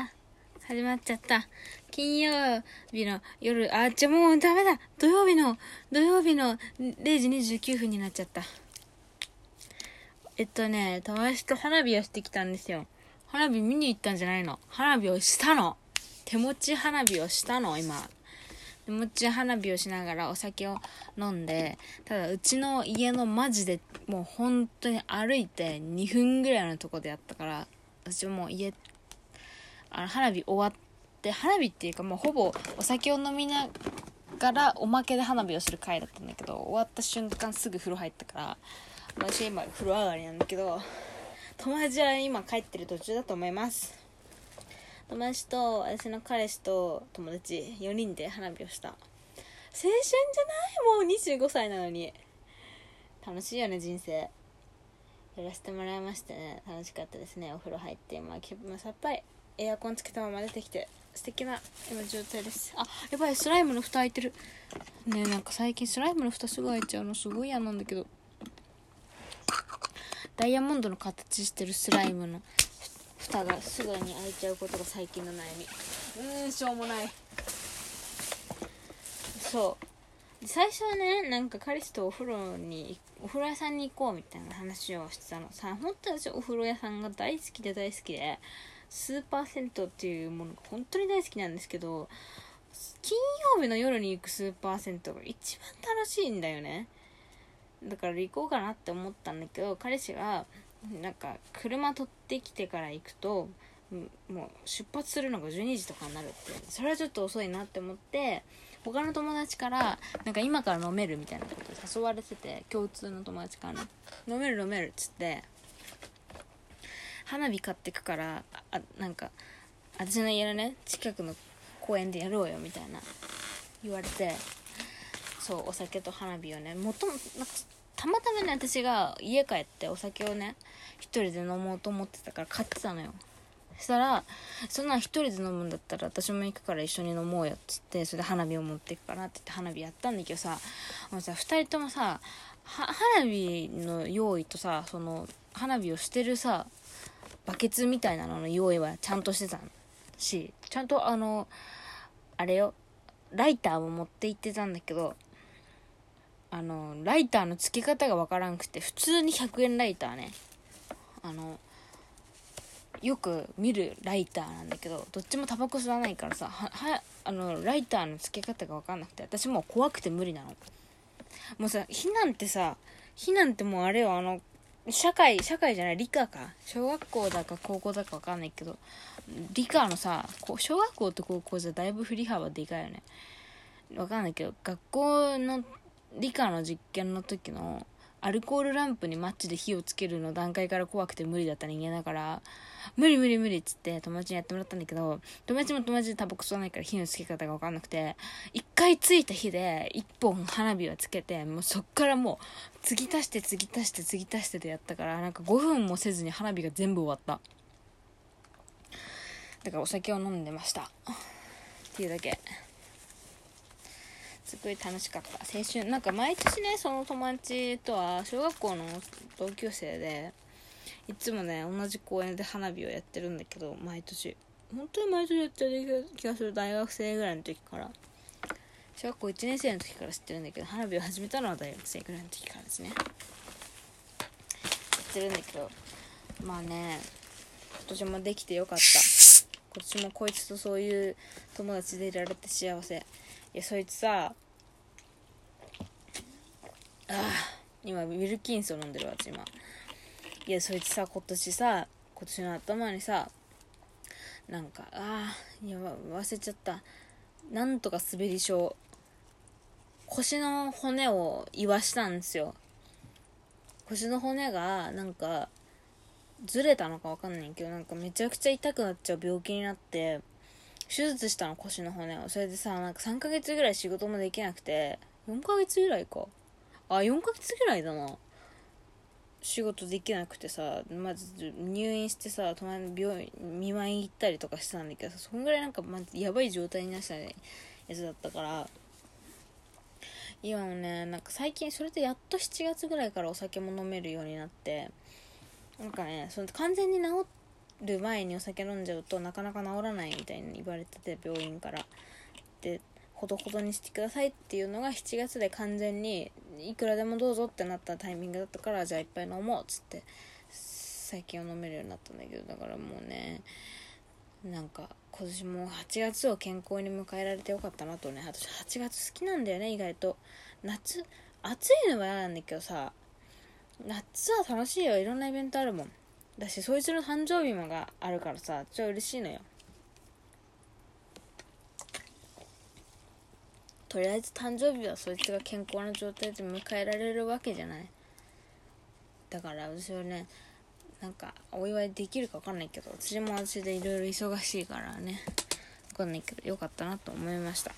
あ、始まっちゃった。金曜日の夜、あ、じゃもうダメだ。土曜日の、土曜日の0時29分になっちゃった。えっとね、友達と花火をしてきたんですよ。花火見に行ったんじゃないの。花火をしたの。手持ち花火をしたの、今。手持ち花火をしながらお酒を飲んで、ただうちの家のマジでもう本当に歩いて2分ぐらいのとこでやったから、私もう家、あの花火終わって、花火っていうかもうほぼお酒を飲みながらおまけで花火をする回だったんだけど、終わった瞬間すぐ風呂入ったから、私今風呂上がりなんだけど、友達は今帰ってる途中だと思います。友達と私の彼氏と友達4人で花火をした。青春じゃない？もう25歳なのに。楽しいよね人生。やらせてもらいましてね。楽しかったですね。お風呂入ってまあ気分もさっぱり。エアコンつけたまま出てきて素敵な今状態です。あやばいスライムの蓋開いてる。ねえなんか最近スライムの蓋すぐ開いちゃうのすごい嫌なんだけど。ダイヤモンドの形してるスライムの蓋がすぐに開いちゃうことが最近の悩み。うーんしょうもない。そう。最初はねなんか彼氏とお風呂にお風呂屋さんに行こうみたいな話をしてたの。さ本当に私お風呂屋さんが大好きで大好きで。スーパー銭湯っていうものが本当に大好きなんですけど金曜日の夜に行くスーパー銭湯が一番楽しいんだよね。だから行こうかなって思ったんだけど彼氏がなんか車取ってきてから行くともう出発するのが12時とかになるってそれはちょっと遅いなって思って他の友達からなんか今から飲めるみたいなこと誘われてて共通の友達から飲める飲めるっつって花火買ってくからあなんか私の家のね近くの公園でやろうよみたいな言われてそうお酒と花火をねもともなんかたまたまね私が家帰ってお酒をね一人で飲もうと思ってたから買ってたのよ。そしたらそんなん一人で飲むんだったら私も行くから一緒に飲もうよっつってそれで花火を持っていくからって言って花火やったんだけどさもうさ2人ともさ花火の用意とさその花火をしてるさバケツみたいなのの用意はちゃんとしてたしちゃんとあのあれよライターも持って行ってたんだけどあのライターの付け方がわからんくて普通に100円ライターね。あのよく見るライターなんだけどどっちもタバコ吸わないからさははあのライターの付け方が分かんなくて私もう怖くて無理なの。もうさ火なんてさ火なんてもうあれよあの社会社会じゃない理科か。小学校だか高校だかわかんないけど理科のさ小学校と高校じゃだいぶ振り幅でかいよね。わかんないけど学校の理科の実験の時のアルコールランプにマッチで火をつけるの段階から怖くて無理だった人間だから無理無理無理っつって友達にやってもらったんだけど友達も友達でタバコ吸わないから火のつけ方が分かんなくて一回ついた火で一本花火をつけてもうそっからもう継ぎ足して継ぎ足して継ぎ足してでやったからなんか5分もせずに花火が全部終わった。だからお酒を飲んでました。っていうだけ。すごい楽しかった。青春。なんか毎年ねその友達とは小学校の同級生でいつもね同じ公園で花火をやってるんだけど毎年。本当に毎年やってる気がする。大学生ぐらいの時から。小学校1年生の時から知ってるんだけど花火を始めたのは大学生ぐらいの時からですね。やってるんだけど。まあね今年もできてよかった。今年もこいつとそういう友達でいられて幸せ。いやそいつさああ今ウィルキンソン飲んでるわ今。いやそいつさ今年さ今年の頭にさなんかああいや忘れちゃった。なんとか滑り症。腰の骨を言わしたんですよ。腰の骨がなんかずれたのかわかんないけどなんかめちゃくちゃ痛くなっちゃう病気になって。手術したの腰の骨を。それでさなんか3ヶ月ぐらい仕事もできなくて。4ヶ月ぐらいか。あ4ヶ月ぐらいだな。仕事できなくてさまず入院してさ隣の病院見舞い行ったりとかしてたんだけどさそんぐらいなんかまずやばい状態になったやつだったから。今もねなんか最近それでやっと7月ぐらいからお酒も飲めるようになって。なんかねその完全に治っる前にお酒飲んじゃうとなかなか治らないみたいに言われてて病院から。でほどほどにしてくださいっていうのが7月で完全にいくらでもどうぞってなったタイミングだったからじゃあいっぱい飲もうっつって最近は飲めるようになったんだけどだからもうねなんか今年も8月を健康に迎えられてよかったなとね。私8月好きなんだよね意外と。夏暑いのは嫌なんだけどさ夏は楽しいよ。いろんなイベントあるもん。だしそいつの誕生日もがあるからさ超嬉しいのよ。とりあえず誕生日はそいつが健康な状態で迎えられるわけじゃない。だから私はねなんかお祝いできるか分かんないけど私も私でいろいろ忙しいからね分かんないけどよかったなと思いました。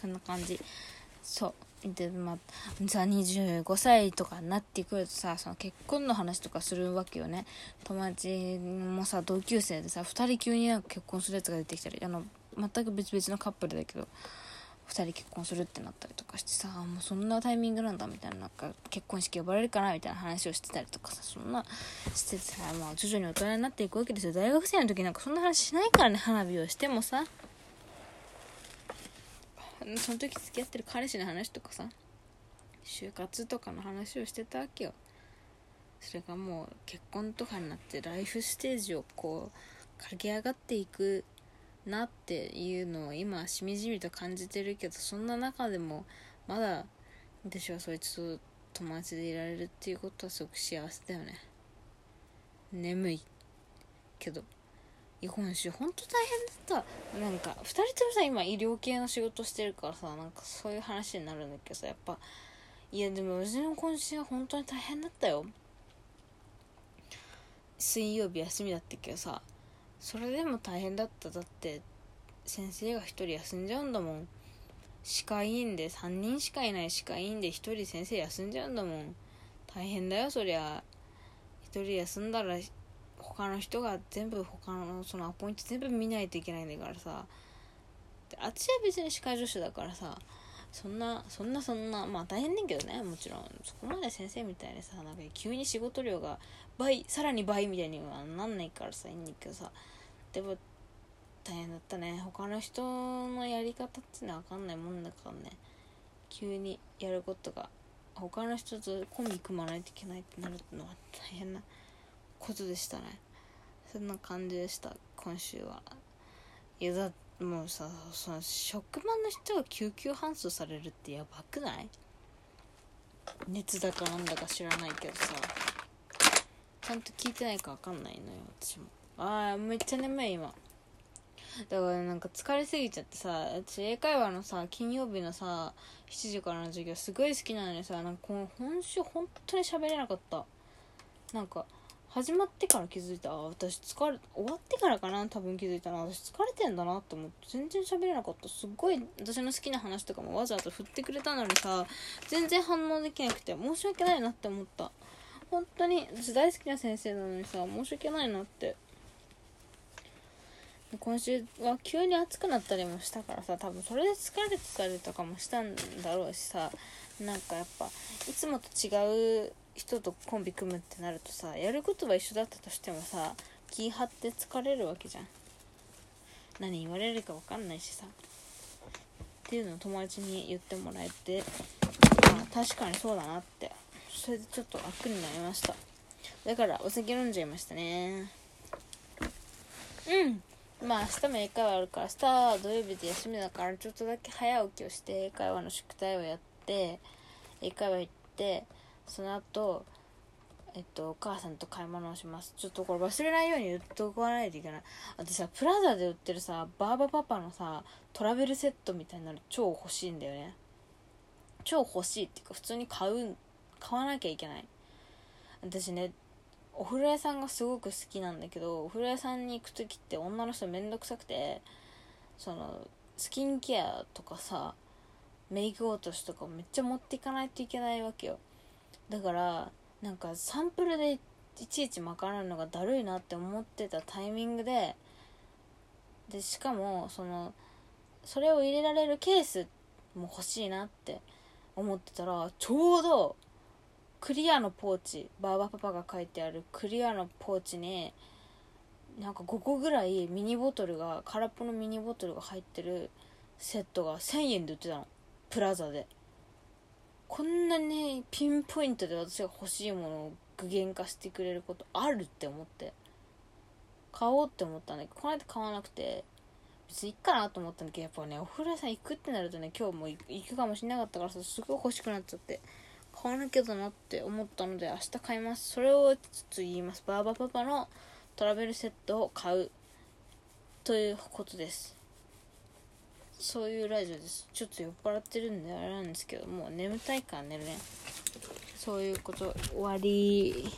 そんな感じ。そう。でまあさ25歳とかになってくるとさその結婚の話とかするわけよね。友達もさ同級生でさ2人急になんか結婚するやつが出てきたりあの全く別々のカップルだけど2人結婚するってなったりとかしてさもうそんなタイミングなんだみたいななんか結婚式呼ばれるかなみたいな話をしてたりとかさそんなしててさ、まあ、徐々に大人になっていくわけですよ。大学生の時なんかそんな話しないからね花火をしてもさ。その時付き合ってる彼氏の話とかさ就活とかの話をしてたわけよ。それがもう結婚とかになってライフステージをこう駆け上がっていくなっていうのを今しみじみと感じてるけどそんな中でもまだ私はそいつと友達でいられるっていうことはすごく幸せだよね。眠いけど。今週ほんと大変だった。なんか2人ともさ今医療系の仕事してるからさなんかそういう話になるんだけどさやっぱいやでもうちの今週は本当に大変だったよ。水曜日休みだったけどさそれでも大変だった。だって先生が1人休んじゃうんだもん。歯科医院で3人しかいない歯科医院で1人先生休んじゃうんだもん。大変だよそりゃ。1人休んだら他の人が全部他のそのアポイント全部見ないといけないんだからさ。であっちは別に歯科助手だからさそんなそんなそんなまあ大変だけどねもちろん。そこまで先生みたいにさなんか急に仕事量が倍さらに倍みたいにはなんないからさいいんだけどさ。でも大変だったね。他の人のやり方っていうのは分かんないもんだからね。急にやることが他の人とコンビ組まないといけないってなるのは大変なことでしたね。そんな感じでした今週は。いやだもうさその職場の人が救急搬送されるってやばくない？熱だかなんだか知らないけどさ。ちゃんと聞いてないか分かんないのよ私も。ああめっちゃ眠い今。だからなんか疲れすぎちゃってさ私英会話のさ金曜日のさ7時からの授業すごい好きなのにさなんかこの今週本当に喋れなかった。なんか始まってから気づいた。私疲れ終わってからかな。多分気づいたな私疲れてんだなって思って。全然喋れなかった。すっごい私の好きな話とかもわざわざ振ってくれたのにさ。全然反応できなくて申し訳ないなって思った。本当に私大好きな先生なのにさ申し訳ないなって。今週は急に暑くなったりもしたからさ多分それで疲れてたりとかもしたんだろうしさ。なんかやっぱいつもと違う人とコンビ組むってなるとさやることは一緒だったとしてもさ気張って疲れるわけじゃん。何言われるか分かんないしさ。っていうのを友達に言ってもらえてまあ確かにそうだなって。それでちょっと楽になりました。だからお酒飲んじゃいましたね。うん。まあ明日も英会話あるから明日は土曜日で休みだからちょっとだけ早起きをして英会話の宿題をやって英会話行ってその後えっとお母さんと買い物をします。ちょっとこれ忘れないように言っとかないといけない。私さプラザで売ってるさバーバパパのさトラベルセットみたいなの超欲しいんだよね。超欲しいっていうか普通に買う買わなきゃいけない。私ねお風呂屋さんがすごく好きなんだけどお風呂屋さんに行く時って女の人めんどくさくてそのスキンケアとかさメイク落としとかめっちゃ持っていかないといけないわけよ。だからなんかサンプルでいちいち賄うのがだるいなって思ってたタイミングででしかもそのそれを入れられるケースも欲しいなって思ってたらちょうどクリアのポーチバーバパパが書いてあるクリアのポーチになんか5個ぐらいミニボトルが空っぽのミニボトルが入ってるセットが1000円で売ってたの。プラザで。こんなにピンポイントで私が欲しいものを具現化してくれることあるって思って買おうって思ったんだけどこの間買わなくて別にいっかなと思ったんだけどやっぱねお風呂屋さん行くってなるとね今日も行くかもしれなかったからさすごい欲しくなっちゃって買わなきゃだなって思ったので明日買います。それをちょっと言います。バーバパパのトラベルセットを買うということです。そういうラジオです。ちょっと酔っ払ってるんであれなんですけどもう眠たいから寝るね。そういうこと。終わり。